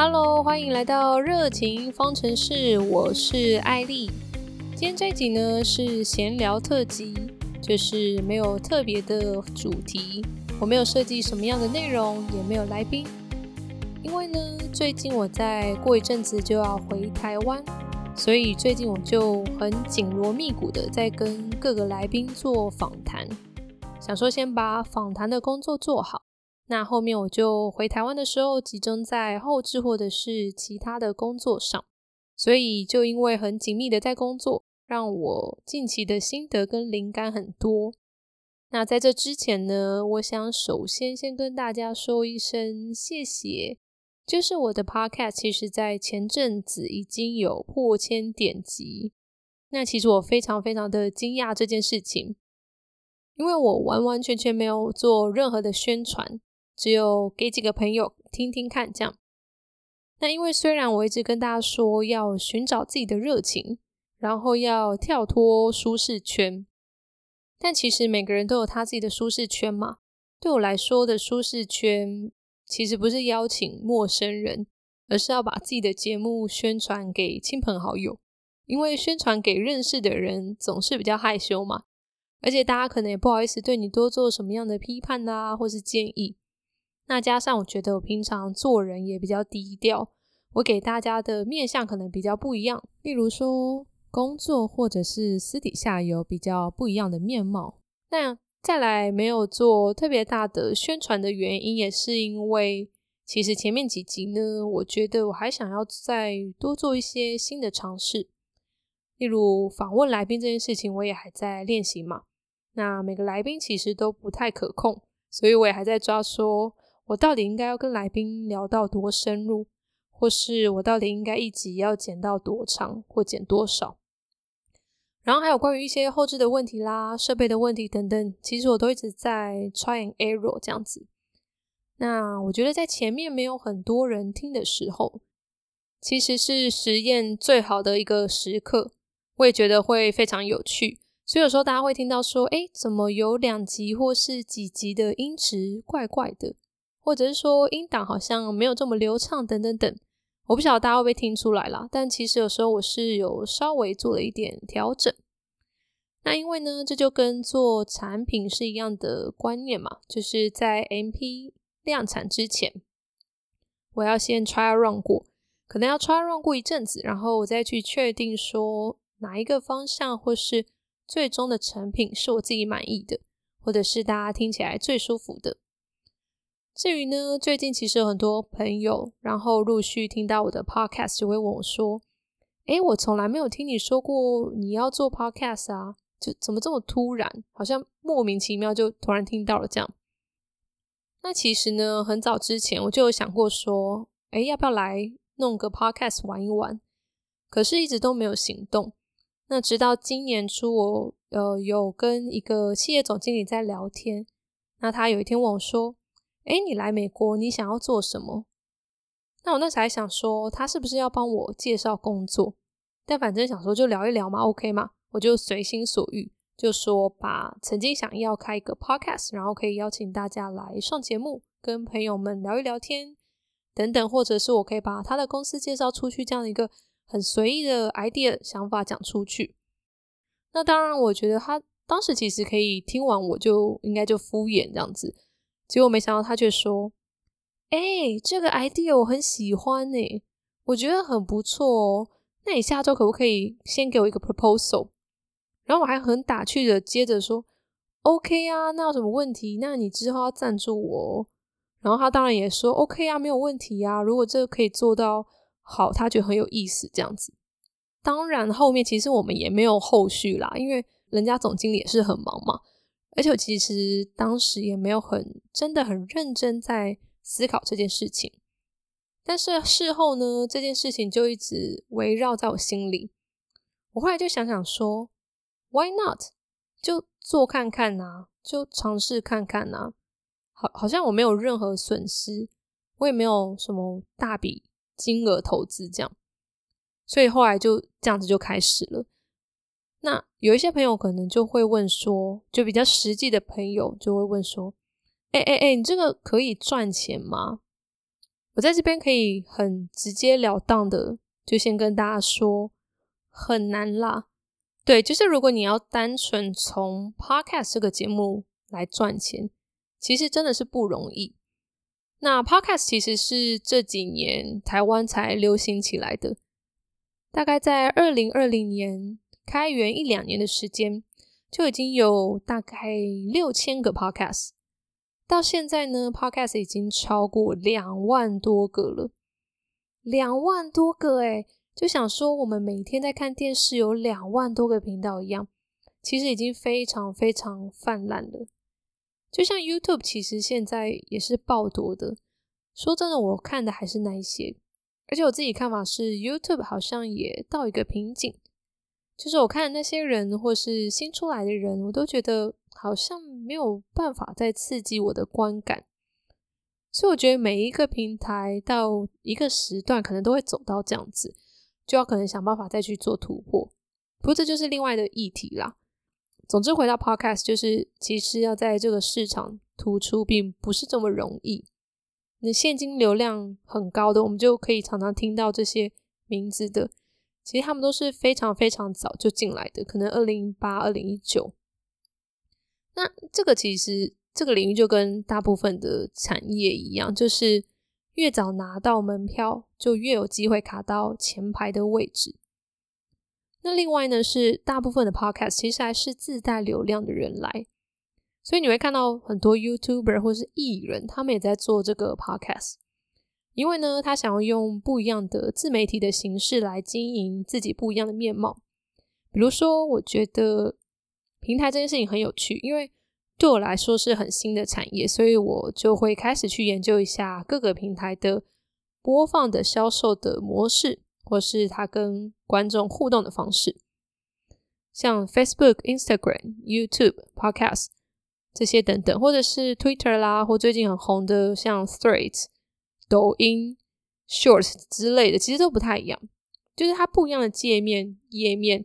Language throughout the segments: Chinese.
Hello，欢迎来到热情方程式，我是艾丽。今天这一集呢是闲聊特辑，就是没有特别的主题，我没有设计什么样的内容，也没有来宾。因为呢，最近我在过一阵子就要回台湾，所以最近我就很紧锣密鼓的在跟各个来宾做访谈，想说先把访谈的工作做好。那后面我就回台湾的时候，集中在后置或者是其他的工作上，所以就因为很紧密的在工作，让我近期的心得跟灵感很多。那在这之前呢，我想首先先跟大家说一声谢谢，就是我的 Podcast 其实在前阵子已经有破千点击，那其实我非常非常的惊讶这件事情，因为我完完全全没有做任何的宣传。只有给几个朋友听听看，这样。那因为虽然我一直跟大家说要寻找自己的热情，然后要跳脱舒适圈，但其实每个人都有他自己的舒适圈嘛。对我来说的舒适圈，其实不是邀请陌生人，而是要把自己的节目宣传给亲朋好友。因为宣传给认识的人总是比较害羞嘛，而且大家可能也不好意思对你多做什么样的批判啊，或是建议。那加上我觉得我平常做人也比较低调，我给大家的面相可能比较不一样。例如说工作或者是私底下有比较不一样的面貌。那再来没有做特别大的宣传的原因，也是因为其实前面几集呢，我觉得我还想要再多做一些新的尝试。例如访问来宾这件事情，我也还在练习嘛。那每个来宾其实都不太可控，所以我也还在抓说。我到底应该要跟来宾聊到多深入，或是我到底应该一集要剪到多长，或剪多少？然后还有关于一些后置的问题啦、设备的问题等等，其实我都一直在 try and error 这样子。那我觉得在前面没有很多人听的时候，其实是实验最好的一个时刻。我也觉得会非常有趣，所以有时候大家会听到说：“哎，怎么有两集或是几集的音质怪怪的？”或者是说音档好像没有这么流畅，等等等，我不晓得大家会不会听出来啦。但其实有时候我是有稍微做了一点调整。那因为呢，这就跟做产品是一样的观念嘛，就是在 MP 量产之前，我要先 try run 过，可能要 try run 过一阵子，然后我再去确定说哪一个方向或是最终的成品是我自己满意的，或者是大家听起来最舒服的。至于呢，最近其实有很多朋友，然后陆续听到我的 podcast 就会问我说：“诶，我从来没有听你说过你要做 podcast 啊，就怎么这么突然？好像莫名其妙就突然听到了这样。”那其实呢，很早之前我就有想过说：“诶，要不要来弄个 podcast 玩一玩？”可是一直都没有行动。那直到今年初，我呃有跟一个企业总经理在聊天，那他有一天问我说。哎，你来美国，你想要做什么？那我那时还想说，他是不是要帮我介绍工作？但反正想说就聊一聊嘛，OK 嘛，我就随心所欲，就说把曾经想要开一个 podcast，然后可以邀请大家来上节目，跟朋友们聊一聊天等等，或者是我可以把他的公司介绍出去，这样一个很随意的 idea 想法讲出去。那当然，我觉得他当时其实可以听完，我就应该就敷衍这样子。结果没想到他却说：“哎，这个 idea 我很喜欢呢，我觉得很不错哦。那你下周可不可以先给我一个 proposal？” 然后我还很打趣的接着说：“OK 啊，那有什么问题？那你之后要赞助我。”然后他当然也说：“OK 啊，没有问题啊。如果这个可以做到好，他觉得很有意思这样子。当然后面其实我们也没有后续啦，因为人家总经理也是很忙嘛。”而且我其实当时也没有很真的很认真在思考这件事情，但是事后呢，这件事情就一直围绕在我心里。我后来就想想说，Why not？就做看看呐，就尝试看看呐。好，好像我没有任何损失，我也没有什么大笔金额投资这样，所以后来就这样子就开始了。那有一些朋友可能就会问说，就比较实际的朋友就会问说：“哎哎哎，你这个可以赚钱吗？”我在这边可以很直截了当的，就先跟大家说，很难啦。对，就是如果你要单纯从 Podcast 这个节目来赚钱，其实真的是不容易。那 Podcast 其实是这几年台湾才流行起来的，大概在二零二零年开源一两年的时间，就已经有大概六千个 Podcast。到现在呢，Podcast 已经超过两万多个了，两万多个诶就想说我们每天在看电视有两万多个频道一样，其实已经非常非常泛滥了。就像 YouTube，其实现在也是爆多的。说真的，我看的还是那一些，而且我自己看法是，YouTube 好像也到一个瓶颈，就是我看那些人或是新出来的人，我都觉得。好像没有办法再刺激我的观感，所以我觉得每一个平台到一个时段，可能都会走到这样子，就要可能想办法再去做突破。不过这就是另外的议题啦。总之回到 Podcast，就是其实要在这个市场突出，并不是这么容易。那现金流量很高的，我们就可以常常听到这些名字的，其实他们都是非常非常早就进来的，可能二零一八、二零一九。那这个其实这个领域就跟大部分的产业一样，就是越早拿到门票，就越有机会卡到前排的位置。那另外呢，是大部分的 podcast 其实还是自带流量的人来，所以你会看到很多 YouTuber 或是艺人，他们也在做这个 podcast，因为呢，他想要用不一样的自媒体的形式来经营自己不一样的面貌。比如说，我觉得。平台这件事情很有趣，因为对我来说是很新的产业，所以我就会开始去研究一下各个平台的播放的销售的模式，或是它跟观众互动的方式，像 Facebook、Instagram、YouTube、Podcast 这些等等，或者是 Twitter 啦，或最近很红的像 Threads、抖音、Shorts 之类的，其实都不太一样，就是它不一样的界面页面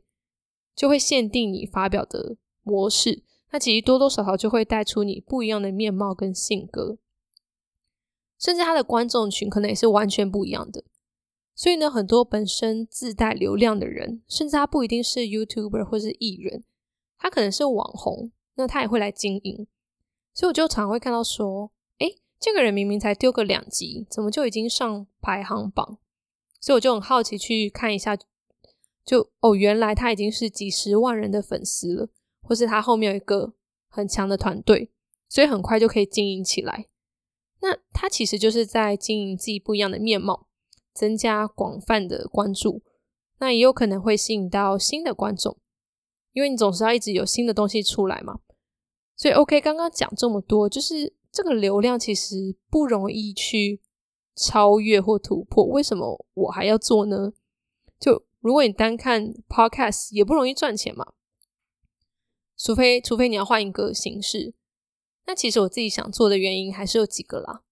就会限定你发表的。模式，那其实多多少少就会带出你不一样的面貌跟性格，甚至他的观众群可能也是完全不一样的。所以呢，很多本身自带流量的人，甚至他不一定是 YouTuber 或是艺人，他可能是网红，那他也会来经营。所以我就常会看到说，这个人明明才丢个两集，怎么就已经上排行榜？所以我就很好奇去看一下，就哦，原来他已经是几十万人的粉丝了。或是他后面有一个很强的团队，所以很快就可以经营起来。那他其实就是在经营自己不一样的面貌，增加广泛的关注。那也有可能会吸引到新的观众，因为你总是要一直有新的东西出来嘛。所以 OK，刚刚讲这么多，就是这个流量其实不容易去超越或突破。为什么我还要做呢？就如果你单看 Podcast，也不容易赚钱嘛。除非，除非你要换一个形式。那其实我自己想做的原因还是有几个啦。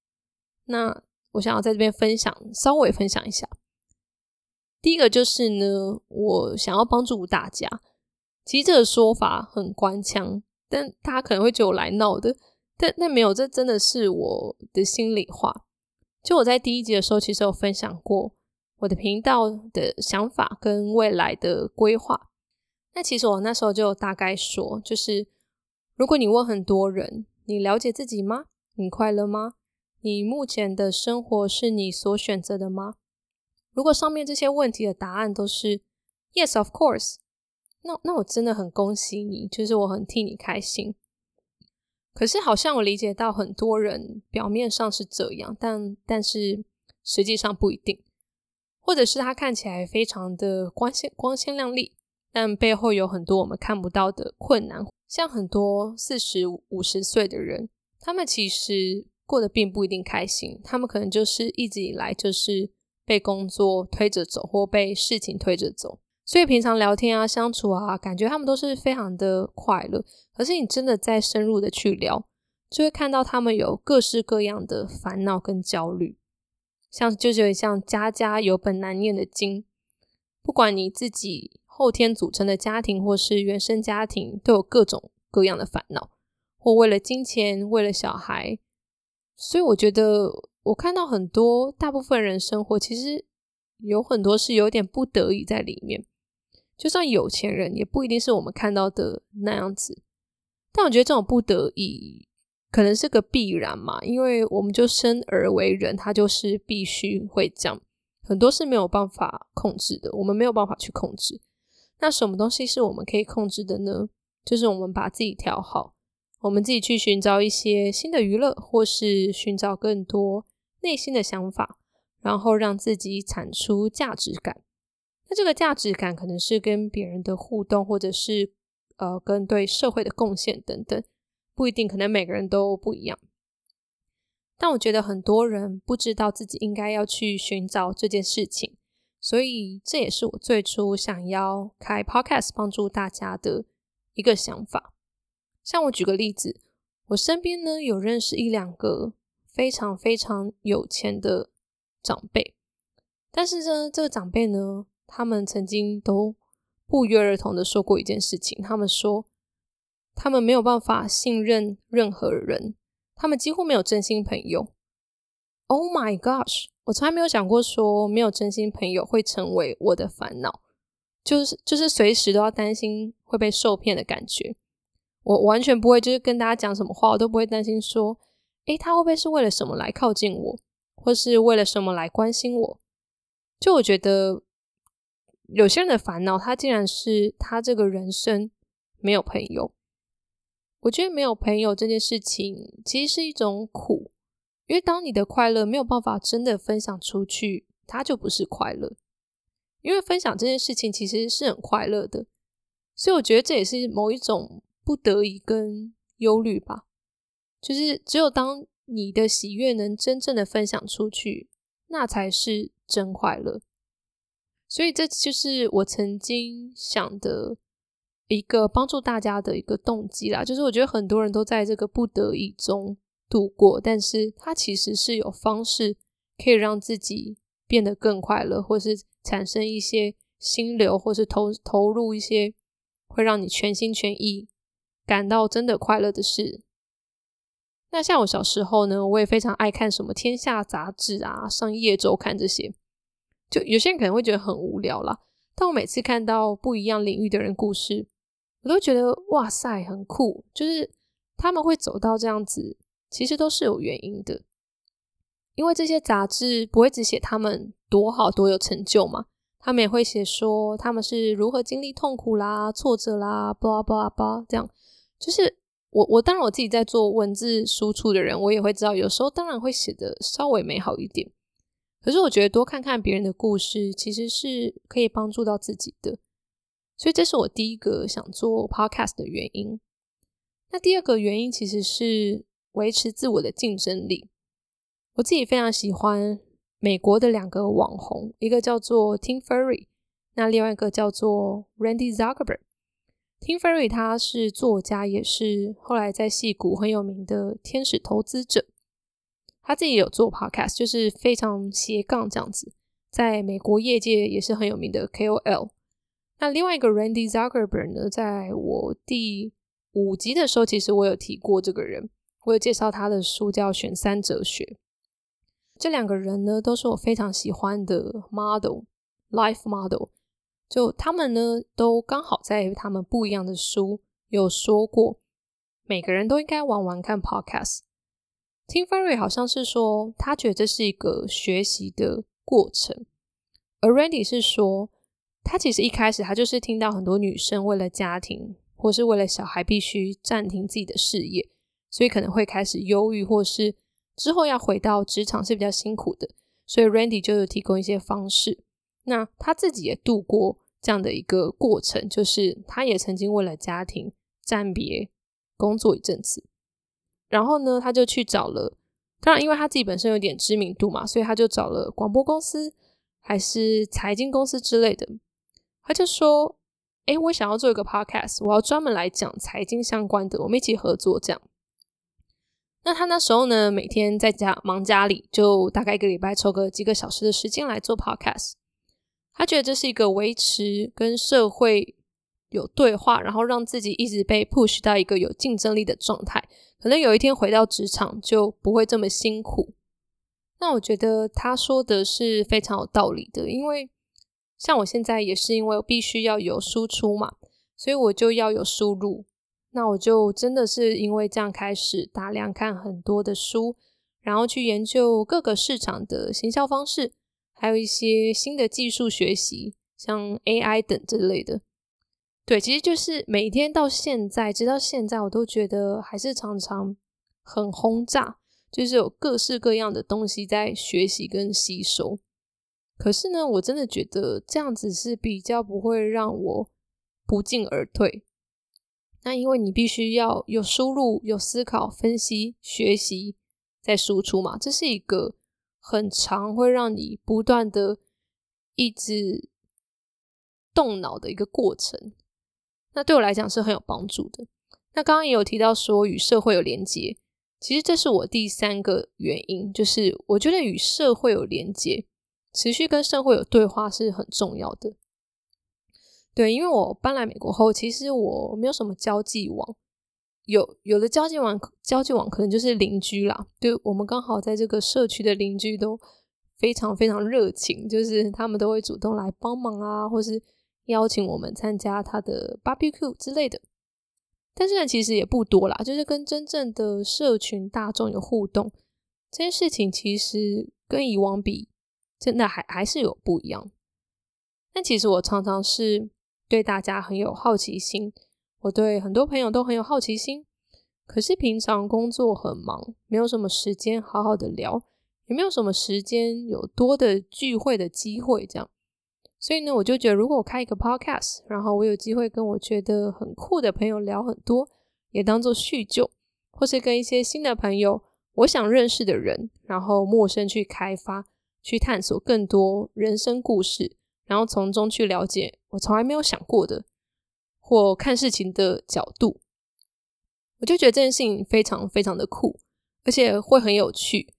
那我想要在这边分享，稍微分享一下。第一个就是呢，我想要帮助大家。其实这个说法很官腔，但大家可能会觉得我来闹的。但那没有，这真的是我的心里话。就我在第一集的时候，其实有分享过我的频道的想法跟未来的规划。那其实我那时候就大概说，就是如果你问很多人，你了解自己吗？你快乐吗？你目前的生活是你所选择的吗？如果上面这些问题的答案都是 Yes, of course，那那我真的很恭喜你，就是我很替你开心。可是好像我理解到很多人表面上是这样，但但是实际上不一定，或者是他看起来非常的光鲜光鲜亮丽。但背后有很多我们看不到的困难，像很多四十五十岁的人，他们其实过得并不一定开心，他们可能就是一直以来就是被工作推着走，或被事情推着走，所以平常聊天啊、相处啊，感觉他们都是非常的快乐。可是你真的再深入的去聊，就会看到他们有各式各样的烦恼跟焦虑，像就有像家家有本难念的经，不管你自己。后天组成的家庭，或是原生家庭，都有各种各样的烦恼，或为了金钱，为了小孩。所以我觉得我看到很多大部分人生活，其实有很多是有点不得已在里面。就算有钱人，也不一定是我们看到的那样子。但我觉得这种不得已，可能是个必然嘛，因为我们就生而为人，他就是必须会这样。很多是没有办法控制的，我们没有办法去控制。那什么东西是我们可以控制的呢？就是我们把自己调好，我们自己去寻找一些新的娱乐，或是寻找更多内心的想法，然后让自己产出价值感。那这个价值感可能是跟别人的互动，或者是呃跟对社会的贡献等等，不一定，可能每个人都不一样。但我觉得很多人不知道自己应该要去寻找这件事情。所以这也是我最初想要开 podcast 帮助大家的一个想法。像我举个例子，我身边呢有认识一两个非常非常有钱的长辈，但是呢，这个长辈呢，他们曾经都不约而同的说过一件事情，他们说他们没有办法信任任何人，他们几乎没有真心朋友。Oh my gosh！我从来没有想过说没有真心朋友会成为我的烦恼，就是就是随时都要担心会被受骗的感觉。我完全不会就是跟大家讲什么话，我都不会担心说，诶，他会不会是为了什么来靠近我，或是为了什么来关心我？就我觉得有些人的烦恼，他竟然是他这个人生没有朋友。我觉得没有朋友这件事情，其实是一种苦。因为当你的快乐没有办法真的分享出去，它就不是快乐。因为分享这件事情其实是很快乐的，所以我觉得这也是某一种不得已跟忧虑吧。就是只有当你的喜悦能真正的分享出去，那才是真快乐。所以这就是我曾经想的一个帮助大家的一个动机啦。就是我觉得很多人都在这个不得已中。度过，但是它其实是有方式可以让自己变得更快乐，或是产生一些心流，或是投投入一些会让你全心全意感到真的快乐的事。那像我小时候呢，我也非常爱看什么《天下》杂志啊，《商业周刊》这些。就有些人可能会觉得很无聊啦，但我每次看到不一样领域的人故事，我都觉得哇塞，很酷，就是他们会走到这样子。其实都是有原因的，因为这些杂志不会只写他们多好多有成就嘛，他们也会写说他们是如何经历痛苦啦、挫折啦，巴拉巴拉巴这样。就是我我当然我自己在做文字输出的人，我也会知道，有时候当然会写的稍微美好一点。可是我觉得多看看别人的故事，其实是可以帮助到自己的。所以这是我第一个想做 podcast 的原因。那第二个原因其实是。维持自我的竞争力，我自己非常喜欢美国的两个网红，一个叫做 Tim Ferry，那另外一个叫做 Randy Zuckerberg。Tim Ferry 他是作家，也是后来在戏谷很有名的天使投资者。他自己有做 podcast，就是非常斜杠这样子，在美国业界也是很有名的 KOL。那另外一个 Randy Zuckerberg 呢，在我第五集的时候，其实我有提过这个人。我有介绍他的书叫《选三哲学》。这两个人呢，都是我非常喜欢的 model，life model。就他们呢，都刚好在他们不一样的书有说过，每个人都应该玩玩看 podcast。Tim Ferry 好像是说，他觉得这是一个学习的过程，而 Randy 是说，他其实一开始他就是听到很多女生为了家庭或是为了小孩必须暂停自己的事业。所以可能会开始忧郁，或是之后要回到职场是比较辛苦的。所以 Randy 就有提供一些方式。那他自己也度过这样的一个过程，就是他也曾经为了家庭暂别工作一阵子。然后呢，他就去找了，当然因为他自己本身有点知名度嘛，所以他就找了广播公司还是财经公司之类的。他就说：“哎，我想要做一个 podcast，我要专门来讲财经相关的，我们一起合作这样。”那他那时候呢，每天在家忙家里，就大概一个礼拜抽个几个小时的时间来做 podcast。他觉得这是一个维持跟社会有对话，然后让自己一直被 push 到一个有竞争力的状态。可能有一天回到职场就不会这么辛苦。那我觉得他说的是非常有道理的，因为像我现在也是因为必须要有输出嘛，所以我就要有输入。那我就真的是因为这样开始大量看很多的书，然后去研究各个市场的行销方式，还有一些新的技术学习，像 AI 等之类的。对，其实就是每天到现在，直到现在，我都觉得还是常常很轰炸，就是有各式各样的东西在学习跟吸收。可是呢，我真的觉得这样子是比较不会让我不进而退。那因为你必须要有输入、有思考、分析、学习，再输出嘛，这是一个很长会让你不断的一直动脑的一个过程。那对我来讲是很有帮助的。那刚刚也有提到说与社会有连接，其实这是我第三个原因，就是我觉得与社会有连接，持续跟社会有对话是很重要的。对，因为我搬来美国后，其实我没有什么交际网，有有的交际网交际网可能就是邻居啦。对我们刚好在这个社区的邻居都非常非常热情，就是他们都会主动来帮忙啊，或是邀请我们参加他的 barbecue 之类的。但是呢，其实也不多啦，就是跟真正的社群大众有互动这件事情，其实跟以往比，真的还还是有不一样。但其实我常常是。对大家很有好奇心，我对很多朋友都很有好奇心。可是平常工作很忙，没有什么时间好好的聊，也没有什么时间有多的聚会的机会。这样，所以呢，我就觉得如果我开一个 podcast，然后我有机会跟我觉得很酷的朋友聊很多，也当做叙旧，或是跟一些新的朋友，我想认识的人，然后陌生去开发，去探索更多人生故事。然后从中去了解我从来没有想过的或看事情的角度，我就觉得这件事情非常非常的酷，而且会很有趣，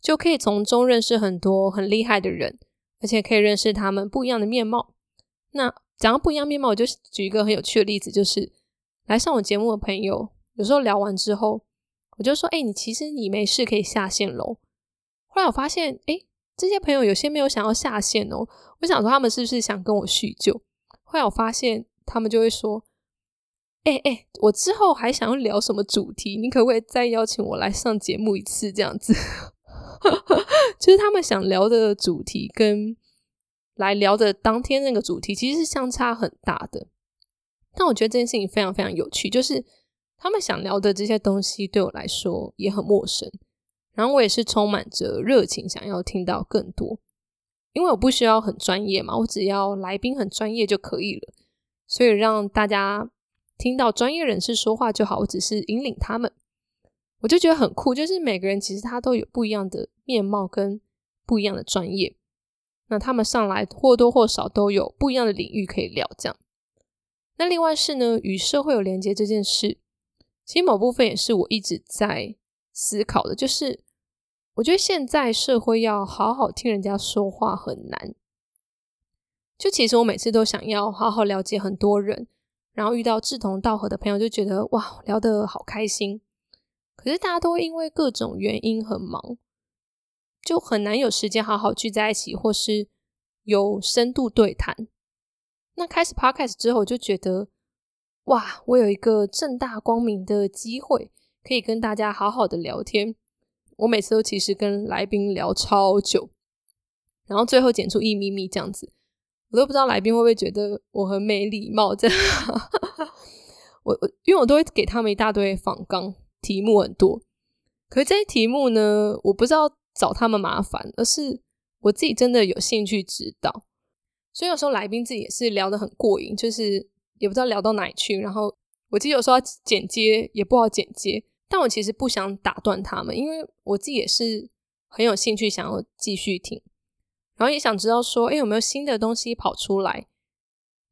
就可以从中认识很多很厉害的人，而且可以认识他们不一样的面貌。那讲到不一样面貌，我就举一个很有趣的例子，就是来上我节目的朋友，有时候聊完之后，我就说：“哎，你其实你没事可以下线喽。”后来我发现，哎。这些朋友有些没有想要下线哦，我想说他们是不是想跟我叙旧？后来我发现他们就会说：“哎哎，我之后还想要聊什么主题？你可不可以再邀请我来上节目一次？”这样子，就是他们想聊的主题跟来聊的当天那个主题其实是相差很大的。但我觉得这件事情非常非常有趣，就是他们想聊的这些东西对我来说也很陌生。然后我也是充满着热情，想要听到更多，因为我不需要很专业嘛，我只要来宾很专业就可以了。所以让大家听到专业人士说话就好，我只是引领他们，我就觉得很酷。就是每个人其实他都有不一样的面貌跟不一样的专业，那他们上来或多或少都有不一样的领域可以聊。这样，那另外是呢，与社会有连接这件事，其实某部分也是我一直在思考的，就是。我觉得现在社会要好好听人家说话很难。就其实我每次都想要好好了解很多人，然后遇到志同道合的朋友，就觉得哇，聊得好开心。可是大家都因为各种原因很忙，就很难有时间好好聚在一起，或是有深度对谈。那开始 podcast 之后，我就觉得哇，我有一个正大光明的机会，可以跟大家好好的聊天。我每次都其实跟来宾聊超久，然后最后剪出一咪咪这样子，我都不知道来宾会不会觉得我很没礼貌。这样，我我因为我都会给他们一大堆仿纲题目很多，可是这些题目呢，我不知道找他们麻烦，而是我自己真的有兴趣知道。所以有时候来宾自己也是聊得很过瘾，就是也不知道聊到哪里去。然后我记得有时候要剪接也不好剪接。但我其实不想打断他们，因为我自己也是很有兴趣想要继续听，然后也想知道说，哎，有没有新的东西跑出来？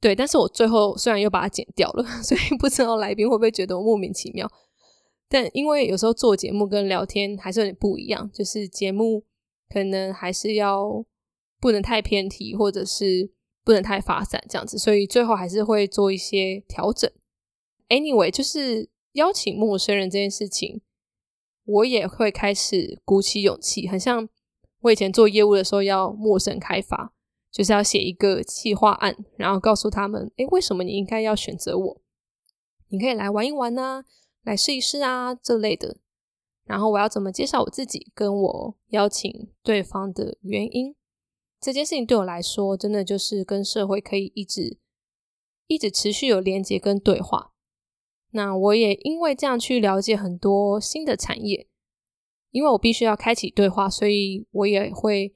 对，但是我最后虽然又把它剪掉了，所以不知道来宾会不会觉得我莫名其妙。但因为有时候做节目跟聊天还是有点不一样，就是节目可能还是要不能太偏题，或者是不能太发散这样子，所以最后还是会做一些调整。Anyway，就是。邀请陌生人这件事情，我也会开始鼓起勇气，很像我以前做业务的时候要陌生开发，就是要写一个企划案，然后告诉他们，诶，为什么你应该要选择我？你可以来玩一玩呐，来试一试啊这类的。然后我要怎么介绍我自己，跟我邀请对方的原因，这件事情对我来说，真的就是跟社会可以一直一直持续有连接跟对话。那我也因为这样去了解很多新的产业，因为我必须要开启对话，所以我也会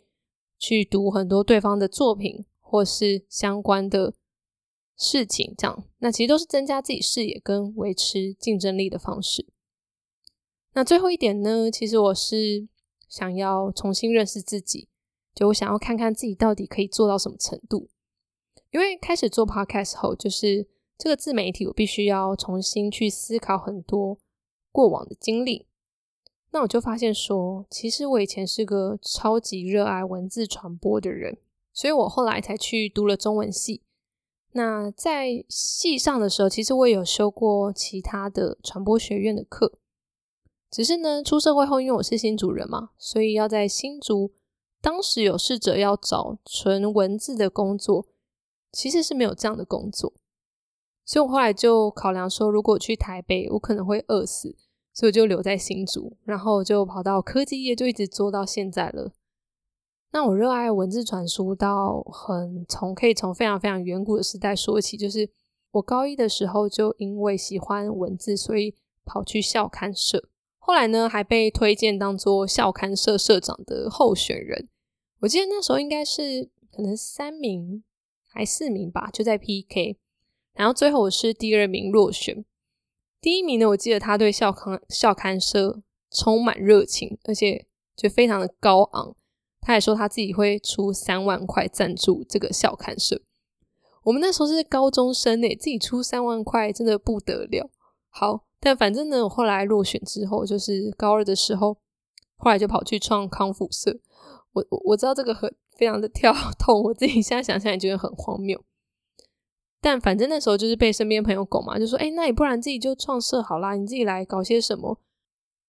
去读很多对方的作品或是相关的事情，这样那其实都是增加自己视野跟维持竞争力的方式。那最后一点呢，其实我是想要重新认识自己，就我想要看看自己到底可以做到什么程度，因为开始做 podcast 后，就是。这个自媒体，我必须要重新去思考很多过往的经历。那我就发现说，其实我以前是个超级热爱文字传播的人，所以我后来才去读了中文系。那在系上的时候，其实我也有修过其他的传播学院的课。只是呢，出社会后，因为我是新主人嘛，所以要在新竹，当时有试着要找纯文字的工作，其实是没有这样的工作。所以我后来就考量说，如果去台北，我可能会饿死，所以我就留在新竹，然后就跑到科技业，就一直做到现在了。那我热爱文字传输，到很从可以从非常非常远古的时代说起，就是我高一的时候就因为喜欢文字，所以跑去校刊社，后来呢还被推荐当做校刊社社长的候选人。我记得那时候应该是可能三名还四名吧，就在 PK。然后最后我是第二名落选，第一名呢，我记得他对校刊校刊社充满热情，而且就非常的高昂。他还说他自己会出三万块赞助这个校刊社。我们那时候是高中生呢，自己出三万块真的不得了。好，但反正呢，我后来落选之后，就是高二的时候，后来就跑去创康复社。我我我知道这个很非常的跳痛，我自己现在想想也觉得很荒谬。但反正那时候就是被身边朋友拱嘛，就说：“哎，那你不然自己就创社好啦，你自己来搞些什么。”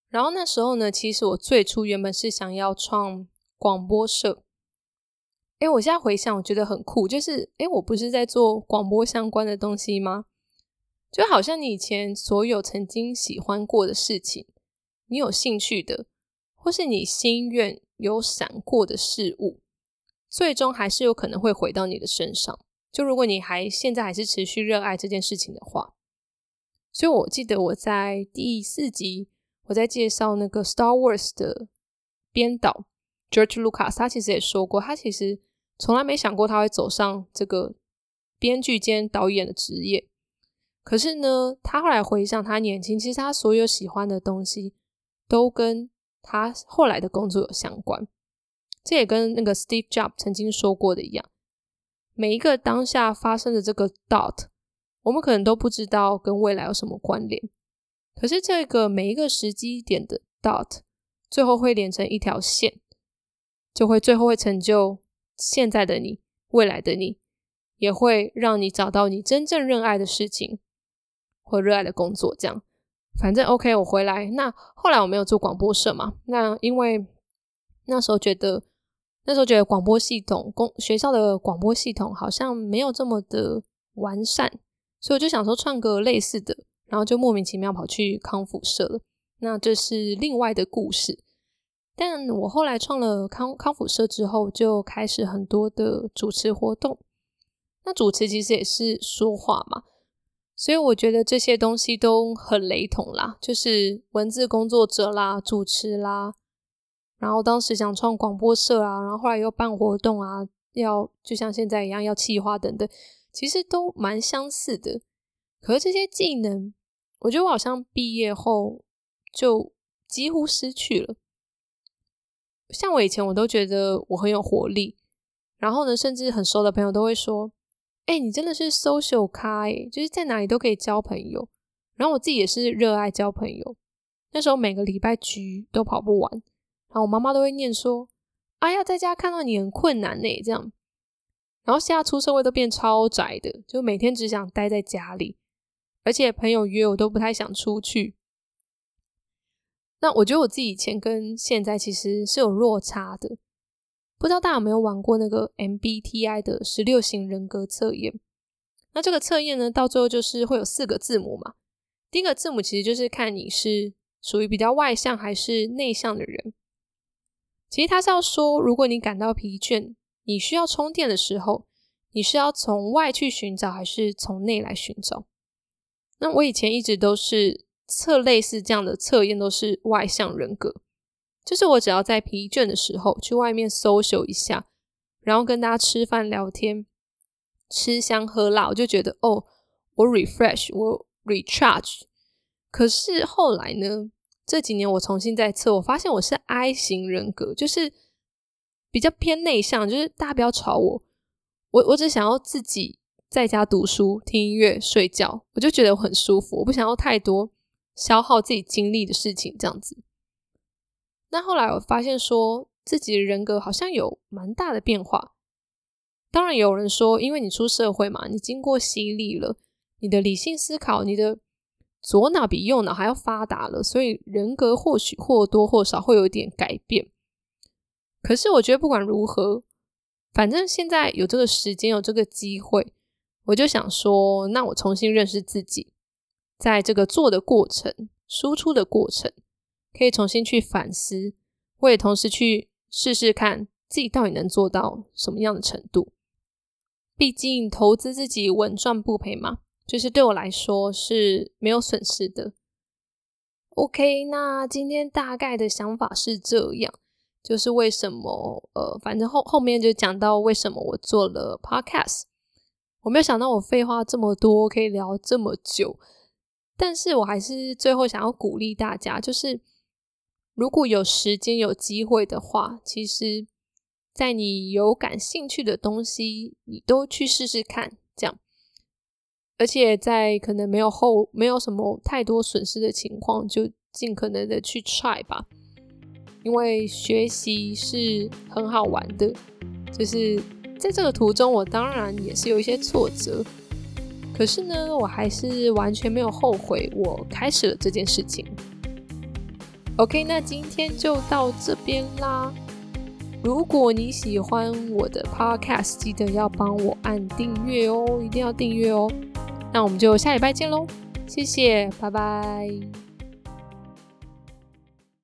然后那时候呢，其实我最初原本是想要创广播社。哎，我现在回想，我觉得很酷，就是哎，我不是在做广播相关的东西吗？就好像你以前所有曾经喜欢过的事情，你有兴趣的，或是你心愿有闪过的事物，最终还是有可能会回到你的身上。就如果你还现在还是持续热爱这件事情的话，所以我记得我在第四集我在介绍那个《Star Wars》的编导 George Lucas，他其实也说过，他其实从来没想过他会走上这个编剧兼导演的职业。可是呢，他后来回想他年轻，其实他所有喜欢的东西都跟他后来的工作有相关。这也跟那个 Steve Jobs 曾经说过的一样。每一个当下发生的这个 dot，我们可能都不知道跟未来有什么关联。可是这个每一个时机点的 dot，最后会连成一条线，就会最后会成就现在的你，未来的你，也会让你找到你真正热爱的事情或热爱的工作。这样，反正 OK，我回来。那后来我没有做广播社嘛？那因为那时候觉得。那时候觉得广播系统，公学校的广播系统好像没有这么的完善，所以我就想说创个类似的，然后就莫名其妙跑去康复社了。那这是另外的故事。但我后来创了康康复社之后，就开始很多的主持活动。那主持其实也是说话嘛，所以我觉得这些东西都很雷同啦，就是文字工作者啦，主持啦。然后当时想创广播社啊，然后后来又办活动啊，要就像现在一样要企划等等，其实都蛮相似的。可是这些技能，我觉得我好像毕业后就几乎失去了。像我以前，我都觉得我很有活力，然后呢，甚至很熟的朋友都会说：“哎，你真的是 social 咖，哎，就是在哪里都可以交朋友。”然后我自己也是热爱交朋友，那时候每个礼拜局都跑不完。然后我妈妈都会念说：“哎呀，在家看到你很困难呢。”这样，然后现在出社会都变超宅的，就每天只想待在家里，而且朋友约我都不太想出去。那我觉得我自己以前跟现在其实是有落差的，不知道大家有没有玩过那个 MBTI 的十六型人格测验？那这个测验呢，到最后就是会有四个字母嘛。第一个字母其实就是看你是属于比较外向还是内向的人。其实他是要说，如果你感到疲倦，你需要充电的时候，你是要从外去寻找还是从内来寻找？那我以前一直都是测类似这样的测验，都是外向人格。就是我只要在疲倦的时候去外面 social 一下，然后跟大家吃饭聊天，吃香喝辣，我就觉得哦，我 refresh，我 recharge。可是后来呢，这几年我重新再测，我发现我是 I 型人格，就是比较偏内向，就是大家不要吵我，我我只想要自己在家读书、听音乐、睡觉，我就觉得我很舒服，我不想要太多消耗自己精力的事情，这样子。那后来我发现，说自己的人格好像有蛮大的变化。当然，有人说，因为你出社会嘛，你经过洗礼了，你的理性思考，你的左脑比右脑还要发达了，所以人格或许或多或少会有一点改变。可是，我觉得不管如何，反正现在有这个时间，有这个机会，我就想说，那我重新认识自己，在这个做的过程、输出的过程。可以重新去反思，我也同时去试试看自己到底能做到什么样的程度。毕竟投资自己稳赚不赔嘛，就是对我来说是没有损失的。OK，那今天大概的想法是这样，就是为什么呃，反正后后面就讲到为什么我做了 Podcast。我没有想到我废话这么多，可以聊这么久，但是我还是最后想要鼓励大家，就是。如果有时间有机会的话，其实，在你有感兴趣的东西，你都去试试看，这样。而且在可能没有后没有什么太多损失的情况，就尽可能的去 try 吧。因为学习是很好玩的，就是在这个途中，我当然也是有一些挫折，可是呢，我还是完全没有后悔我开始了这件事情。OK，那今天就到这边啦。如果你喜欢我的 Podcast，记得要帮我按订阅哦，一定要订阅哦。那我们就下礼拜见喽，谢谢，拜拜。